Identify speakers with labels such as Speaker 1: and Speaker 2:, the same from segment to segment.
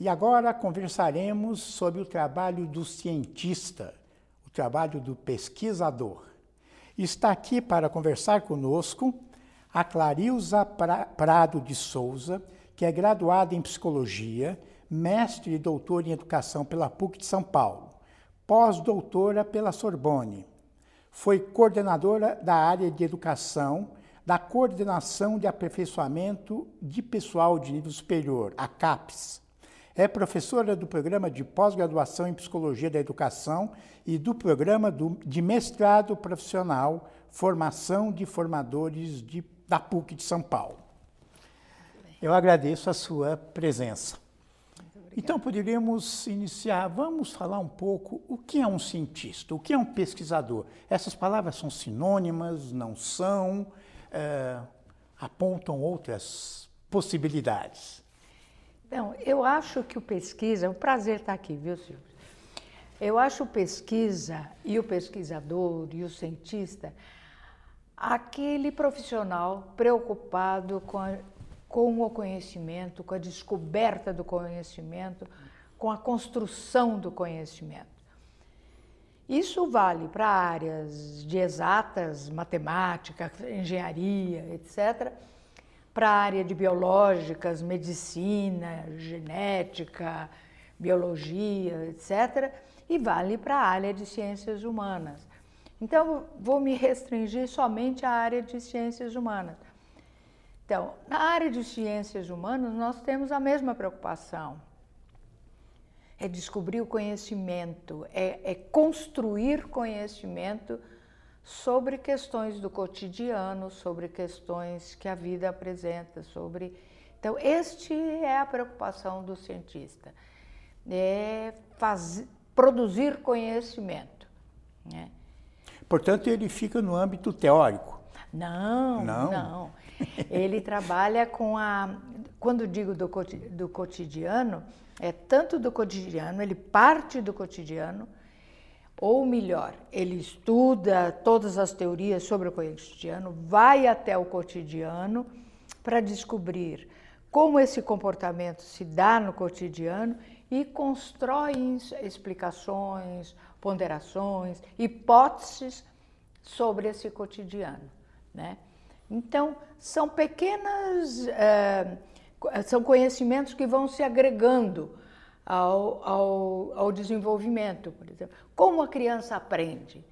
Speaker 1: E agora conversaremos sobre o trabalho do cientista, o trabalho do pesquisador. Está aqui para conversar conosco a Clarilza Prado de Souza, que é graduada em psicologia, mestre e doutora em educação pela PUC de São Paulo, pós-doutora pela Sorbonne. Foi coordenadora da área de educação da Coordenação de Aperfeiçoamento de Pessoal de Nível Superior, a CAPES. É professora do programa de pós-graduação em Psicologia da Educação e do programa de mestrado profissional Formação de Formadores de, da PUC de São Paulo. Eu agradeço a sua presença. Então, poderíamos iniciar, vamos falar um pouco o que é um cientista, o que é um pesquisador. Essas palavras são sinônimas, não são, é, apontam outras possibilidades.
Speaker 2: Não, eu acho que o pesquisa, é um prazer estar aqui, viu, Silvio? Eu acho pesquisa e o pesquisador e o cientista aquele profissional preocupado com a com o conhecimento, com a descoberta do conhecimento, com a construção do conhecimento. Isso vale para áreas de exatas, matemática, engenharia, etc., para a área de biológicas, medicina, genética, biologia, etc., e vale para a área de ciências humanas. Então, vou me restringir somente à área de ciências humanas então, na área de ciências humanas, nós temos a mesma preocupação. É descobrir o conhecimento, é, é construir conhecimento sobre questões do cotidiano, sobre questões que a vida apresenta, sobre. Então, este é a preocupação do cientista, é fazer, produzir conhecimento. Né?
Speaker 1: Portanto, ele fica no âmbito teórico.
Speaker 2: Não, não, não. Ele trabalha com a. Quando digo do, do cotidiano, é tanto do cotidiano, ele parte do cotidiano, ou melhor, ele estuda todas as teorias sobre o cotidiano, vai até o cotidiano para descobrir como esse comportamento se dá no cotidiano e constrói explicações, ponderações, hipóteses sobre esse cotidiano. Né? Então, são pequenas, é, são conhecimentos que vão se agregando ao, ao, ao desenvolvimento, por exemplo. Como a criança aprende?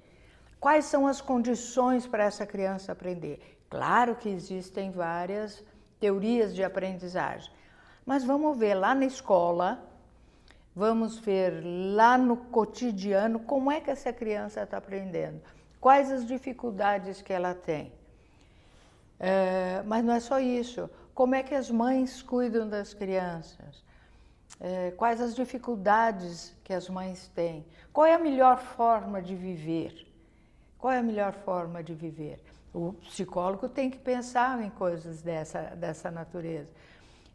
Speaker 2: Quais são as condições para essa criança aprender? Claro que existem várias teorias de aprendizagem, mas vamos ver lá na escola, vamos ver lá no cotidiano como é que essa criança está aprendendo, quais as dificuldades que ela tem. É, mas não é só isso. Como é que as mães cuidam das crianças? É, quais as dificuldades que as mães têm? Qual é a melhor forma de viver? Qual é a melhor forma de viver? O psicólogo tem que pensar em coisas dessa, dessa natureza,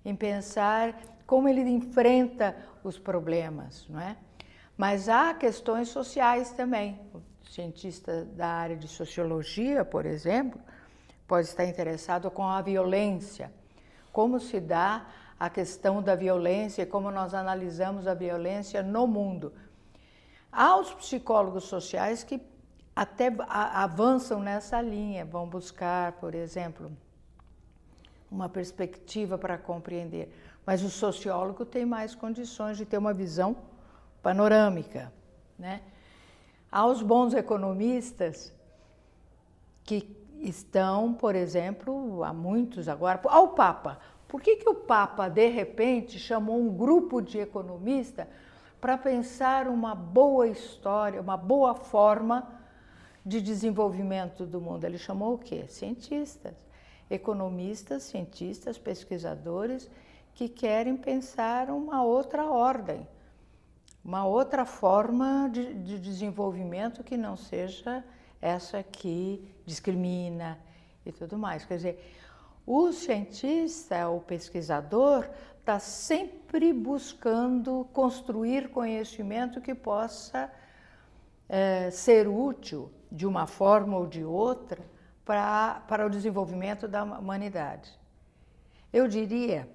Speaker 2: em pensar como ele enfrenta os problemas, não é? Mas há questões sociais também. O cientista da área de sociologia, por exemplo, pode estar interessado com a violência. Como se dá a questão da violência e como nós analisamos a violência no mundo. Há os psicólogos sociais que até avançam nessa linha, vão buscar, por exemplo, uma perspectiva para compreender. Mas o sociólogo tem mais condições de ter uma visão panorâmica. Né? Há os bons economistas que estão, por exemplo, há muitos agora, ao Papa. Por que, que o Papa, de repente, chamou um grupo de economistas para pensar uma boa história, uma boa forma de desenvolvimento do mundo? Ele chamou o quê? Cientistas, economistas, cientistas, pesquisadores que querem pensar uma outra ordem, uma outra forma de, de desenvolvimento que não seja essa que discrimina e tudo mais. Quer dizer, o cientista, o pesquisador, está sempre buscando construir conhecimento que possa é, ser útil de uma forma ou de outra para, para o desenvolvimento da humanidade. Eu diria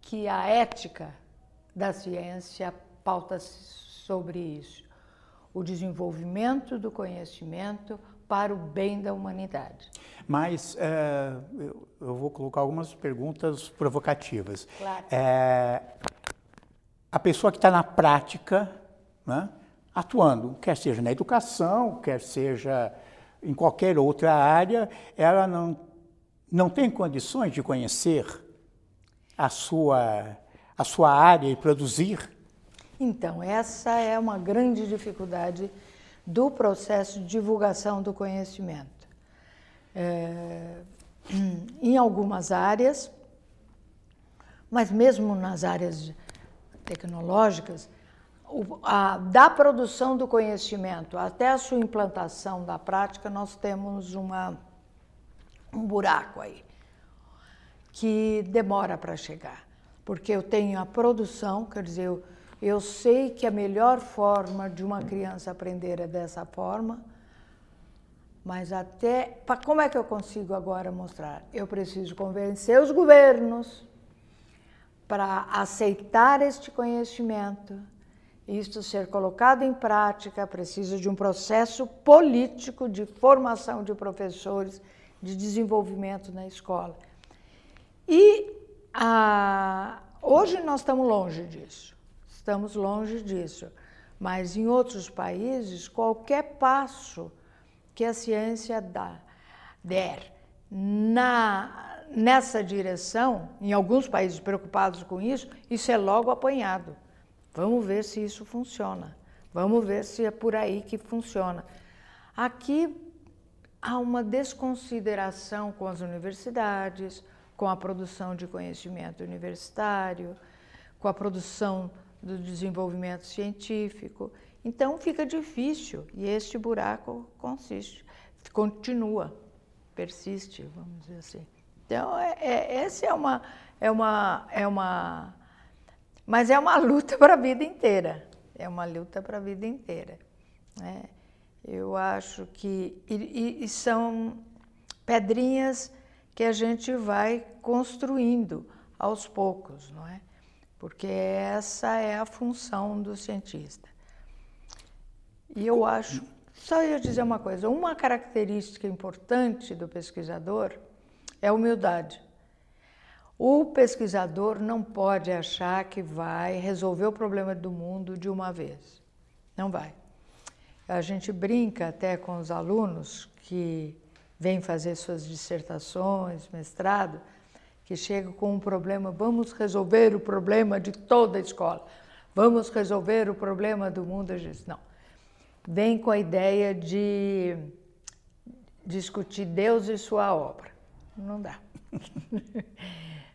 Speaker 2: que a ética da ciência pauta sobre isso. O desenvolvimento do conhecimento para o bem da humanidade.
Speaker 1: Mas é, eu, vou colocar algumas perguntas provocativas.
Speaker 2: Claro.
Speaker 1: É, a pessoa que está na prática, né, atuando, quer seja na educação, quer seja em qualquer outra área, ela não, não tem condições de conhecer a sua, a sua área e produzir?
Speaker 2: Então, essa é uma grande dificuldade do processo de divulgação do conhecimento. É, em algumas áreas, mas mesmo nas áreas tecnológicas, a, da produção do conhecimento até a sua implantação da prática, nós temos uma, um buraco aí, que demora para chegar. Porque eu tenho a produção, quer dizer, eu, eu sei que a melhor forma de uma criança aprender é dessa forma, mas até. Como é que eu consigo agora mostrar? Eu preciso convencer os governos para aceitar este conhecimento isto ser colocado em prática precisa de um processo político de formação de professores, de desenvolvimento na escola. E a, hoje nós estamos longe disso, estamos longe disso. Mas em outros países, qualquer passo que a ciência dá, der na, nessa direção, em alguns países preocupados com isso, isso é logo apanhado. Vamos ver se isso funciona. Vamos ver se é por aí que funciona. Aqui há uma desconsideração com as universidades, com a produção de conhecimento universitário, com a produção do desenvolvimento científico. Então fica difícil e este buraco consiste, continua, persiste, vamos dizer assim. Então é, é, essa é uma é uma é uma mas é uma luta para a vida inteira. É uma luta para a vida inteira. Né? Eu acho que. E, e, são pedrinhas que a gente vai construindo aos poucos, não é? Porque essa é a função do cientista. E eu acho. Só ia dizer uma coisa: uma característica importante do pesquisador é a humildade. O pesquisador não pode achar que vai resolver o problema do mundo de uma vez. Não vai. A gente brinca até com os alunos que vêm fazer suas dissertações, mestrado, que chegam com um problema, vamos resolver o problema de toda a escola, vamos resolver o problema do mundo. Não. Vem com a ideia de discutir Deus e sua obra. Não dá.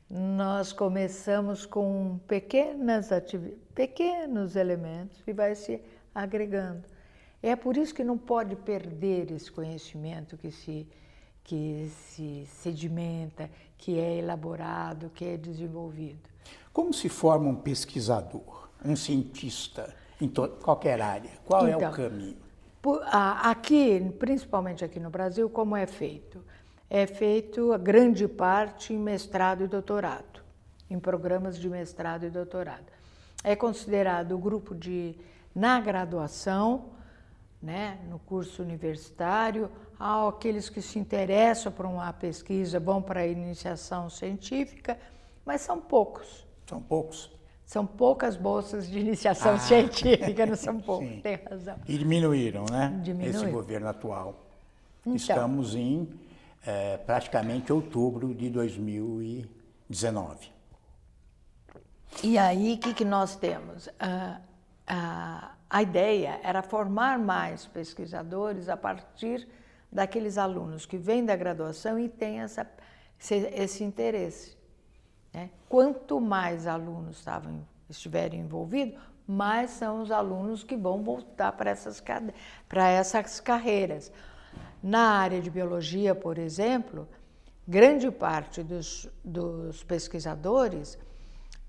Speaker 2: nós começamos com pequenas pequenos elementos e vai se agregando. É por isso que não pode perder esse conhecimento que se, que se sedimenta, que é elaborado, que é desenvolvido.
Speaker 1: Como se forma um pesquisador, um cientista em qualquer área? Qual então, é o então, caminho?
Speaker 2: Por, aqui, principalmente aqui no Brasil, como é feito? é feito a grande parte em mestrado e doutorado, em programas de mestrado e doutorado. É considerado o grupo de na graduação, né, no curso universitário, há aqueles que se interessam por uma pesquisa, vão para a iniciação científica, mas são poucos.
Speaker 1: São poucos.
Speaker 2: São poucas bolsas de iniciação ah, científica, não são poucos, sim. tem razão.
Speaker 1: E diminuíram, né? Diminuíram. Esse governo atual. Então, Estamos em é, praticamente outubro de 2019.
Speaker 2: E aí, o que, que nós temos? Ah, ah, a ideia era formar mais pesquisadores a partir daqueles alunos que vêm da graduação e têm essa, esse, esse interesse. Né? Quanto mais alunos estavam, estiverem envolvidos, mais são os alunos que vão voltar para essas, para essas carreiras. Na área de biologia, por exemplo, grande parte dos, dos pesquisadores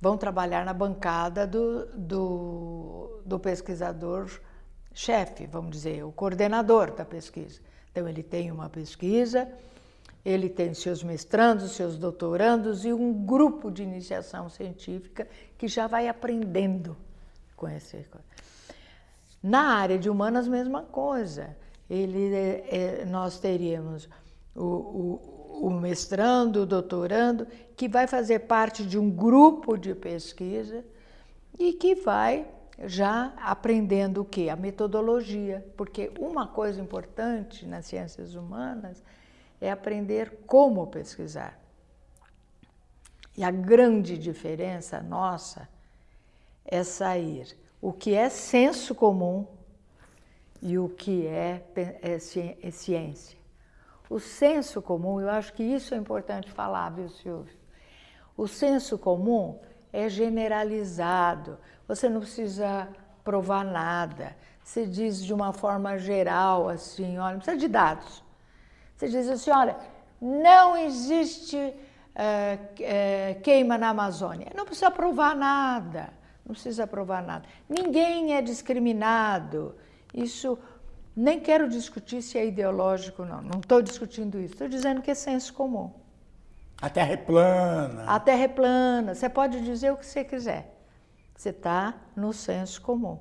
Speaker 2: vão trabalhar na bancada do, do, do pesquisador-chefe, vamos dizer, o coordenador da pesquisa. Então, ele tem uma pesquisa Ele tem seus mestrandos, seus doutorandos e um grupo de iniciação científica que já vai aprendendo com esse. Na área de humanas, mesma coisa. Ele, é, é, nós teríamos o, o, o mestrando, o doutorando, que vai fazer parte de um grupo de pesquisa e que vai já aprendendo o que? A metodologia, porque uma coisa importante nas ciências humanas é aprender como pesquisar. E a grande diferença nossa é sair o que é senso comum e o que é, é, é ciência. O senso comum, eu acho que isso é importante falar, viu, Silvio? O senso comum é generalizado, você não precisa provar nada. Você diz de uma forma geral, assim, olha, não precisa de dados. Você diz assim, olha, não existe é, é, queima na Amazônia. Não precisa provar nada, não precisa provar nada. Ninguém é discriminado. Isso nem quero discutir se é ideológico, não. Não estou discutindo isso. Estou dizendo que é senso comum.
Speaker 1: A Terra é plana.
Speaker 2: A Terra é plana. Você pode dizer o que você quiser. Você está no senso comum.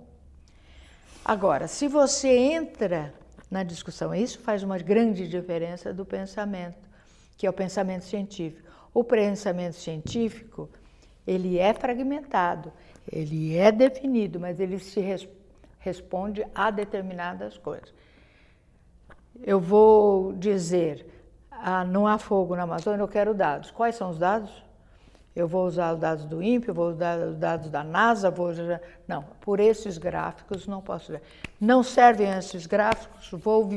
Speaker 2: Agora, se você entra na discussão, isso faz uma grande diferença do pensamento, que é o pensamento científico. O pensamento científico, ele é fragmentado, ele é definido, mas ele se responde a determinadas coisas. Eu vou dizer, ah, não há fogo na Amazônia, eu quero dados. Quais são os dados? Eu vou usar os dados do INPE, vou usar os dados da NASA, vou usar... Não, por esses gráficos não posso ver. Não servem esses gráficos, vou,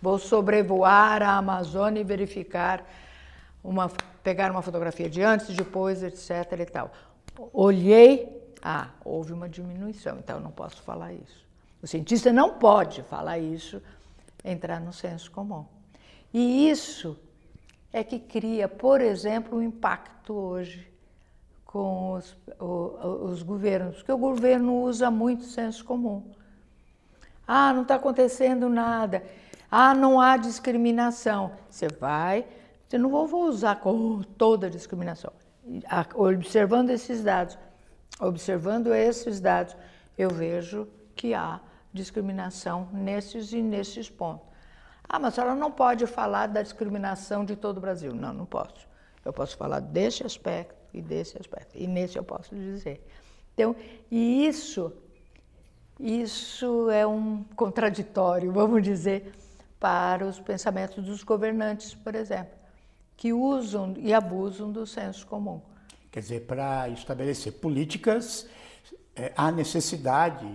Speaker 2: vou sobrevoar a Amazônia e verificar, uma, pegar uma fotografia de antes, depois, etc. e tal. Olhei, ah, houve uma diminuição, então eu não posso falar isso. O cientista não pode falar isso, entrar no senso comum. E isso é que cria, por exemplo, o um impacto hoje com os, os governos, porque o governo usa muito senso comum. Ah, não está acontecendo nada. Ah, não há discriminação. Você vai, você não vou usar com toda a discriminação. Observando esses dados, observando esses dados, eu vejo que há discriminação nesses e nesses pontos. Ah, mas a senhora não pode falar da discriminação de todo o Brasil. Não, não posso. Eu posso falar desse aspecto e desse aspecto. E nesse eu posso dizer. Então, e isso, isso é um contraditório, vamos dizer, para os pensamentos dos governantes, por exemplo, que usam e abusam do senso comum.
Speaker 1: Quer dizer, para estabelecer políticas, é, há necessidade,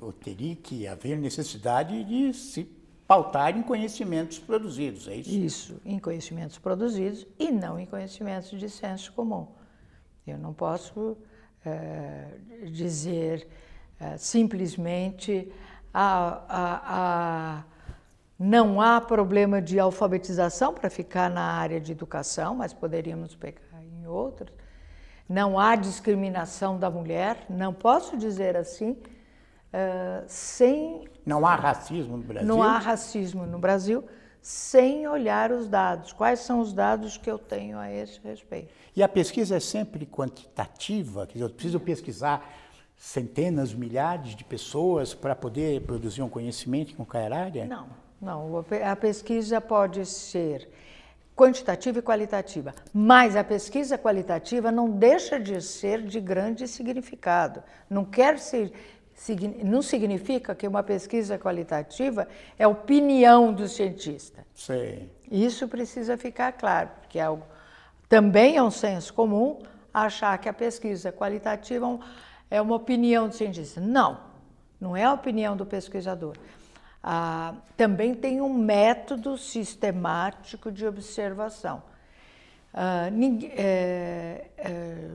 Speaker 1: ou teria que haver necessidade de se pautar em conhecimentos produzidos, é isso?
Speaker 2: Isso, em conhecimentos produzidos e não em conhecimentos de senso comum. Eu não posso é, dizer é, simplesmente a, a, a, não há problema de alfabetização para ficar na área de educação, mas poderíamos pegar em outros. Não há discriminação da mulher, não posso dizer assim uh, sem.
Speaker 1: Não há racismo no Brasil?
Speaker 2: Não há racismo no Brasil sem olhar os dados. Quais são os dados que eu tenho a esse respeito?
Speaker 1: E a pesquisa é sempre quantitativa? Quer dizer, eu preciso pesquisar centenas, milhares de pessoas para poder produzir um conhecimento com cada área?
Speaker 2: Não, não. A pesquisa pode ser quantitativa e qualitativa, mas a pesquisa qualitativa não deixa de ser de grande significado. Não quer ser não significa que uma pesquisa qualitativa é opinião do cientista.
Speaker 1: Sim.
Speaker 2: Isso precisa ficar claro, porque é algo, também é um senso comum achar que a pesquisa qualitativa é uma opinião do cientista. Não, não é a opinião do pesquisador. Ah, também tem um método sistemático de observação. Ah, ninguém, é, é,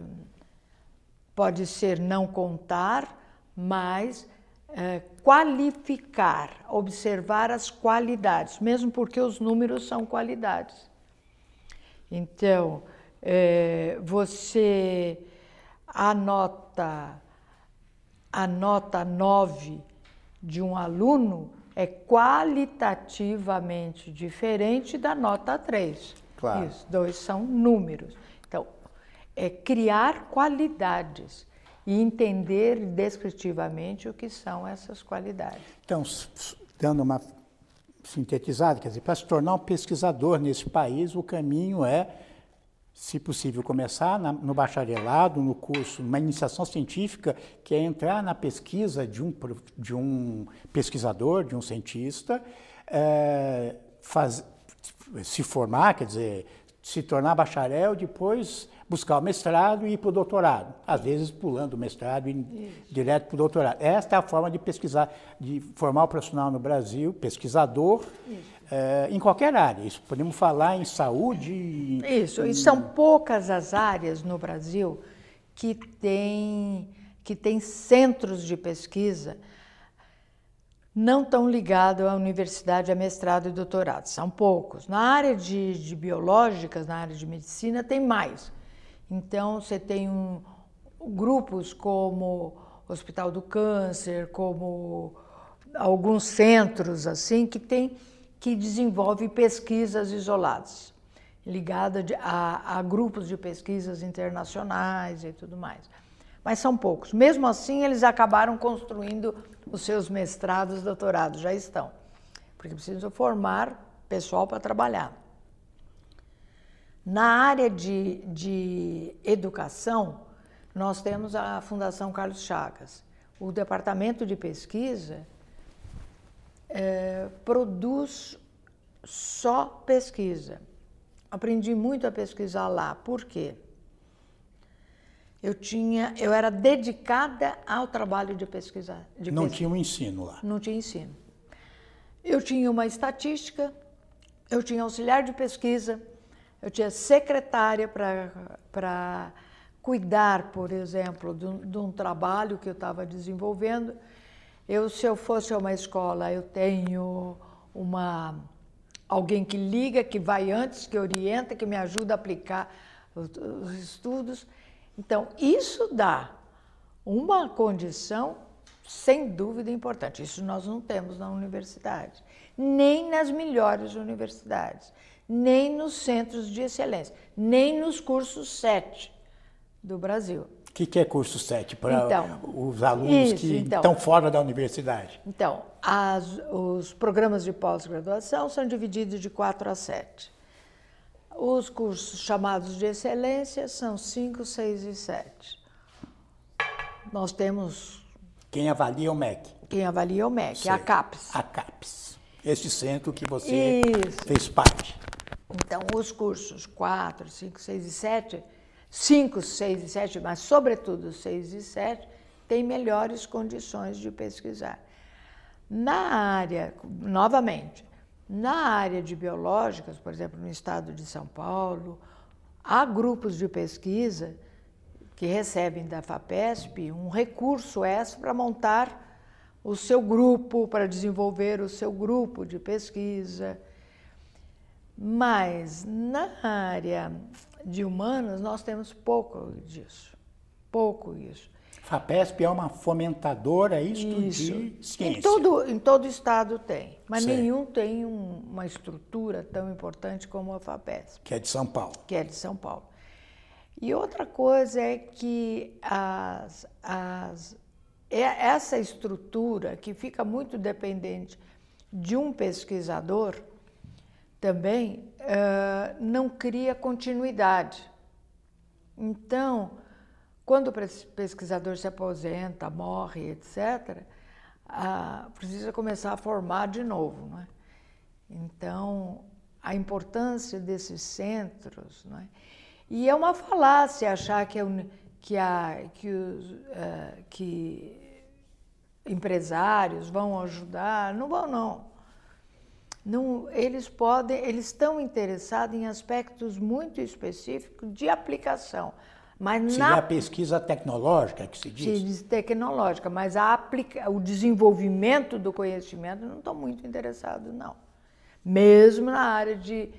Speaker 2: pode ser não contar, mas é, qualificar, observar as qualidades, mesmo porque os números são qualidades. Então, você anota a nota 9 de um aluno é qualitativamente diferente da nota 3.
Speaker 1: Claro.
Speaker 2: Isso, dois são números. Então, é criar qualidades e entender descritivamente o que são essas qualidades.
Speaker 1: Então, dando uma sintetizada, quer dizer, para se tornar um pesquisador nesse país, o caminho é, se possível, começar na, no bacharelado, no curso, numa iniciação científica, que é entrar na pesquisa de um, de um pesquisador, de um cientista, é, faz, se formar, quer dizer, se tornar bacharel, depois buscar o mestrado e ir para o doutorado. Às vezes pulando o mestrado e Isso. direto para o doutorado. Esta é a forma de pesquisar, de formar o profissional no Brasil, pesquisador, é, em qualquer área. Isso podemos falar em saúde.
Speaker 2: Isso, e são poucas as áreas no Brasil que têm que tem centros de pesquisa não estão ligados à universidade, a mestrado e doutorado. São poucos. Na área de, de biológicas, na área de medicina, tem mais. Então, você tem um, grupos como Hospital do Câncer, como alguns centros assim que tem que desenvolve pesquisas isoladas, ligada a, a grupos de pesquisas internacionais e tudo mais. Mas são poucos. Mesmo assim, eles acabaram construindo os seus mestrados, doutorados, já estão. Porque precisam formar pessoal para trabalhar. Na área de, de educação, nós temos a Fundação Carlos Chagas. O departamento de pesquisa é, produz só pesquisa. Aprendi muito a pesquisar lá. Por quê? eu tinha, eu era dedicada ao trabalho de pesquisa. De
Speaker 1: Não
Speaker 2: pesquisa.
Speaker 1: tinha um ensino lá?
Speaker 2: Não tinha ensino. Eu tinha uma estatística, eu tinha auxiliar de pesquisa, eu tinha secretária para cuidar, por exemplo, de um, de um trabalho que eu estava desenvolvendo. Eu, se eu fosse a uma escola, eu tenho uma alguém que liga, que vai antes, que orienta, que me ajuda a aplicar os, os estudos. Então, isso dá uma condição sem dúvida importante. Isso nós não temos na universidade, nem nas melhores universidades, nem nos centros de excelência, nem nos cursos 7 do Brasil.
Speaker 1: O que, que, é curso 7 para então, os alunos isso, que então, estão fora da universidade?
Speaker 2: Então, as, os programas de pós-graduação são divididos de 4 a 7. Os cursos chamados de excelência são 5, 6 e 7. Nós temos.
Speaker 1: Quem avalia é o MEC?
Speaker 2: Quem avalia é o MEC, Sei. a CAPES.
Speaker 1: A CAPES. Esse centro que você Isso. fez parte.
Speaker 2: Então, os cursos 4, 5, 6 e 7, 5, 6 e 7, mas sobretudo 6 e 7, têm melhores condições de pesquisar. Na área, novamente, na área de biológicas, por exemplo, no estado de São Paulo, há grupos de pesquisa que recebem da FAPESP um recurso extra para montar o seu grupo, para desenvolver o seu grupo de pesquisa. Mas na área de humanas nós temos pouco disso, pouco isso.
Speaker 1: FAPESP é uma fomentadora isso, isso. de ciência.
Speaker 2: Em todo, em todo estado tem, mas certo. nenhum tem um, uma estrutura tão importante como a FAPESP.
Speaker 1: Que é de São Paulo.
Speaker 2: Que é de São Paulo. E outra coisa é que as, as, é essa estrutura, que fica muito dependente de um pesquisador, também uh, não cria continuidade. Então, quando o pesquisador se aposenta, morre, etc., ah, precisa começar a formar de novo. Não é? Então, a importância desses centros. Não é? E é uma falácia achar que, é que, a, que, os, uh, que empresários vão ajudar. Não vão, não. Não. Eles podem, eles estão interessados em aspectos muito específicos de aplicação.
Speaker 1: Mas Seria na... a pesquisa tecnológica que se diz? Se diz
Speaker 2: tecnológica, mas a aplica... o desenvolvimento do conhecimento não estou muito interessado, não. Mesmo na área de,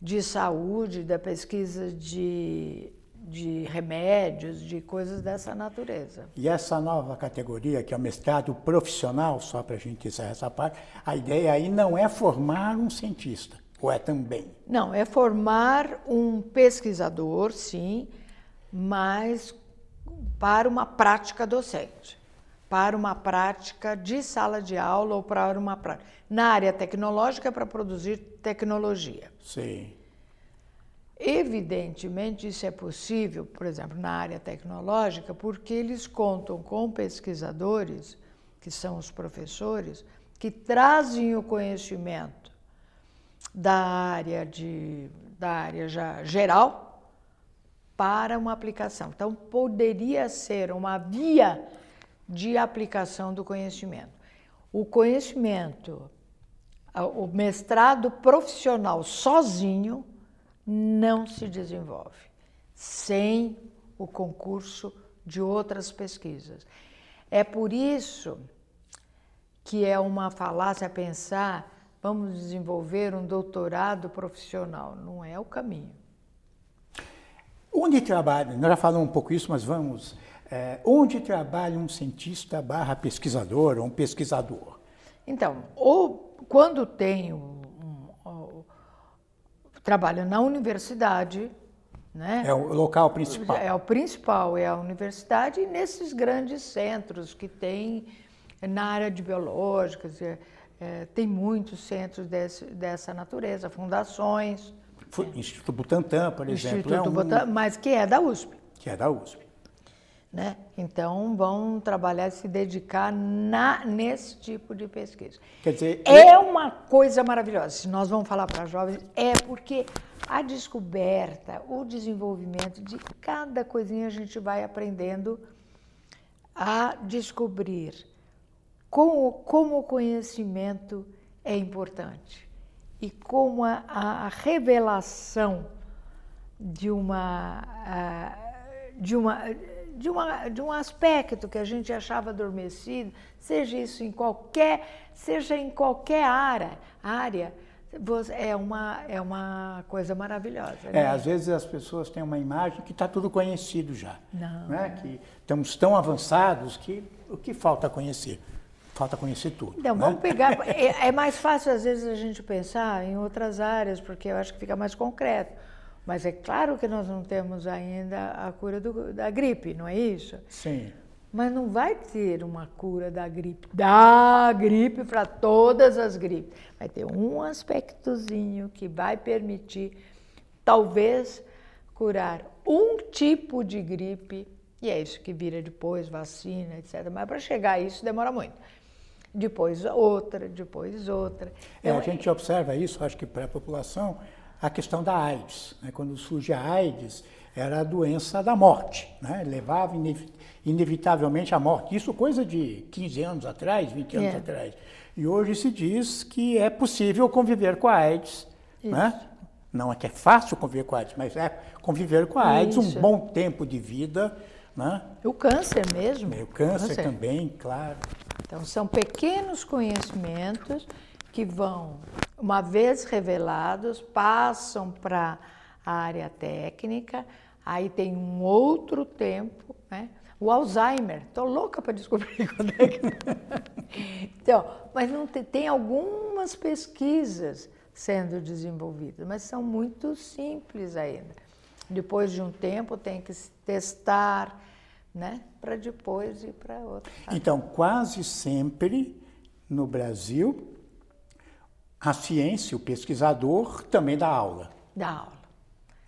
Speaker 2: de saúde, da pesquisa de, de remédios, de coisas dessa natureza.
Speaker 1: E essa nova categoria, que é o mestrado profissional, só para a gente encerrar essa parte, a ideia aí não é formar um cientista. Ou é também?
Speaker 2: Não, é formar um pesquisador, sim, mas para uma prática docente, para uma prática de sala de aula ou para uma prática. Na área tecnológica, para produzir tecnologia.
Speaker 1: Sim.
Speaker 2: Evidentemente, isso é possível, por exemplo, na área tecnológica, porque eles contam com pesquisadores, que são os professores, que trazem o conhecimento da área, de, da área já geral para uma aplicação. Então, poderia ser uma via de aplicação do conhecimento. O conhecimento, o mestrado profissional sozinho, não se desenvolve sem o concurso de outras pesquisas. É por isso que é uma falácia pensar vamos desenvolver um doutorado profissional. Não é o caminho.
Speaker 1: Onde trabalha, nós já falamos um pouco isso, mas vamos. É, onde trabalha um cientista barra pesquisador ou um pesquisador?
Speaker 2: Então, ou quando tem um, trabalha na universidade, né?
Speaker 1: É o local principal.
Speaker 2: É o principal, é a universidade e nesses grandes centros que tem na área de biológicas, é, é, tem muitos centros desse, dessa natureza, fundações.
Speaker 1: Instituto Butantan, por exemplo.
Speaker 2: Instituto é um... Butantan, mas que é da USP.
Speaker 1: Que é da USP.
Speaker 2: Né? Então, vão trabalhar, se dedicar na, nesse tipo de pesquisa.
Speaker 1: Quer dizer,
Speaker 2: é uma coisa maravilhosa. Se nós vamos falar para jovens, é porque a descoberta, o desenvolvimento de cada coisinha a gente vai aprendendo a descobrir como, como o conhecimento é importante e como a, a revelação de uma, de uma de, uma, de um aspecto que a gente achava adormecido, seja isso em qualquer, seja em qualquer área, área é uma, é uma coisa maravilhosa.
Speaker 1: É,
Speaker 2: né?
Speaker 1: às vezes as pessoas têm uma imagem que está tudo conhecido já.
Speaker 2: Não.
Speaker 1: Né? Que estamos tão avançados que o que falta conhecer? Falta conhecer tudo.
Speaker 2: Então,
Speaker 1: né?
Speaker 2: vamos pegar. é, é mais fácil, às vezes, a gente pensar em outras áreas, porque eu acho que fica mais concreto. Mas é claro que nós não temos ainda a cura do, da gripe, não é isso?
Speaker 1: Sim.
Speaker 2: Mas não vai ter uma cura da gripe, da gripe para todas as gripes. Vai ter um aspectozinho que vai permitir, talvez, curar um tipo de gripe, e é isso que vira depois, vacina, etc. Mas para chegar a isso demora muito. Depois outra, depois outra.
Speaker 1: É, a gente observa isso, acho que para a população, a questão da AIDS. Né? Quando surge a AIDS, era a doença da morte, né? levava inevitavelmente à morte. Isso coisa de 15 anos atrás, 20 anos é. atrás. E hoje se diz que é possível conviver com a AIDS. Né? Não é que é fácil conviver com a AIDS, mas é conviver com a AIDS Isso. um bom tempo de vida. Né?
Speaker 2: O câncer mesmo.
Speaker 1: O câncer, câncer também, claro.
Speaker 2: Então, são pequenos conhecimentos que vão, uma vez revelados, passam para a área técnica, aí tem um outro tempo, né? O Alzheimer, estou louca para descobrir quando é que. então, mas não tem, tem algumas pesquisas sendo desenvolvidas, mas são muito simples ainda. Depois de um tempo tem que testar, né, para depois ir para outra.
Speaker 1: Então, quase sempre no Brasil a ciência, o pesquisador, também dá aula.
Speaker 2: Dá aula.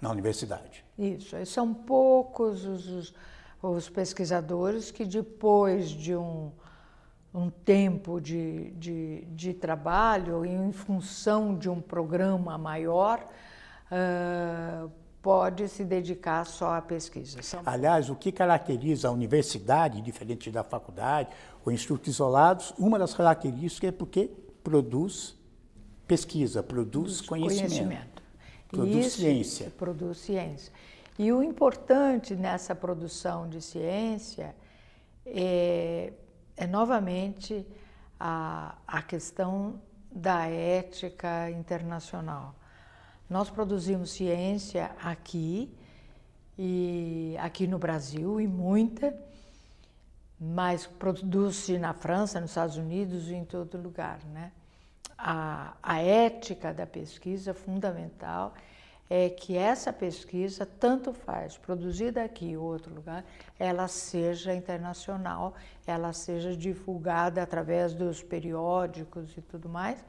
Speaker 1: Na universidade.
Speaker 2: Isso. São poucos os, os, os pesquisadores que, depois de um, um tempo de, de, de trabalho, em função de um programa maior, uh, pode se dedicar só à pesquisa. São...
Speaker 1: Aliás, o que caracteriza a universidade, diferente da faculdade ou institutos isolados, uma das características é porque produz pesquisa, produz conhecimento. conhecimento. Produz
Speaker 2: Isso,
Speaker 1: ciência.
Speaker 2: Produz ciência. E o importante nessa produção de ciência é, é novamente a, a questão da ética internacional. Nós produzimos ciência aqui, e aqui no Brasil, e muita, mas produz-se na França, nos Estados Unidos e em todo lugar, né? A, a ética da pesquisa fundamental é que essa pesquisa, tanto faz produzida aqui ou outro lugar, ela seja internacional, ela seja divulgada através dos periódicos e tudo mais,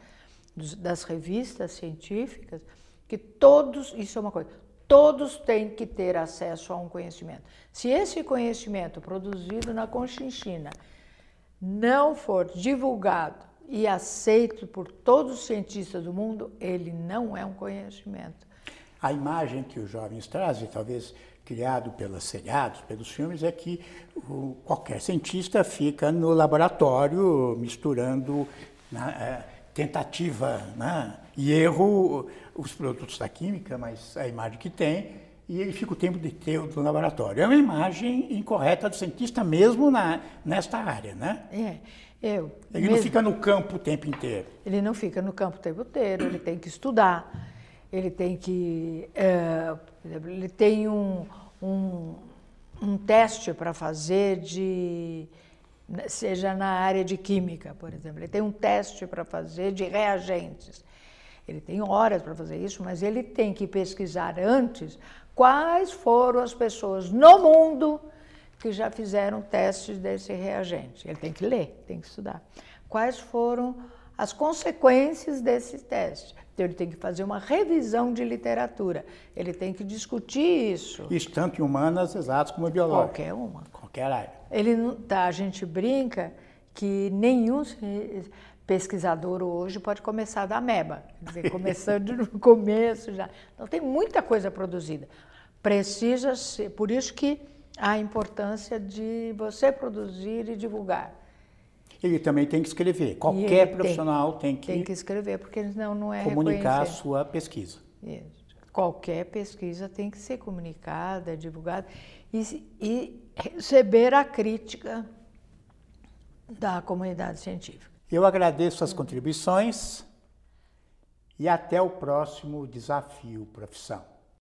Speaker 2: dos, das revistas científicas, que todos, isso é uma coisa, todos têm que ter acesso a um conhecimento. Se esse conhecimento produzido na Conchinchina não for divulgado e aceito por todos os cientistas do mundo, ele não é um conhecimento
Speaker 1: a imagem que os jovens trazem, talvez criado pelos seriados, pelos filmes, é que o, qualquer cientista fica no laboratório misturando né, é, tentativa né, e erro os produtos da química, mas a imagem que tem, e ele fica o tempo de ter no laboratório. É uma imagem incorreta do cientista mesmo na, nesta área, né?
Speaker 2: É. Eu,
Speaker 1: ele mesmo, não fica no campo o tempo inteiro.
Speaker 2: Ele não fica no campo o tempo inteiro, ele tem que estudar ele tem que. É, ele tem um, um, um teste para fazer de. seja na área de química, por exemplo. Ele tem um teste para fazer de reagentes. Ele tem horas para fazer isso, mas ele tem que pesquisar antes quais foram as pessoas no mundo que já fizeram testes desse reagente. Ele tem que ler, tem que estudar. Quais foram as consequências desse teste? Então, ele tem que fazer uma revisão de literatura, ele tem que discutir isso.
Speaker 1: Isso tanto em humanas, exatas como biológicas.
Speaker 2: Qualquer uma.
Speaker 1: Qualquer área.
Speaker 2: Ele tá, a gente brinca que nenhum pesquisador hoje pode começar da ameba, quer dizer, começando no começo já. Então tem muita coisa produzida. Precisa ser, por isso que a importância de você produzir e divulgar.
Speaker 1: Ele também tem que escrever. Qualquer profissional tem, tem, que
Speaker 2: tem que escrever, porque senão não é
Speaker 1: comunicar a sua pesquisa.
Speaker 2: Isso. Qualquer pesquisa tem que ser comunicada, divulgada e, e receber a crítica da comunidade científica.
Speaker 1: Eu agradeço as contribuições e até o próximo desafio profissão.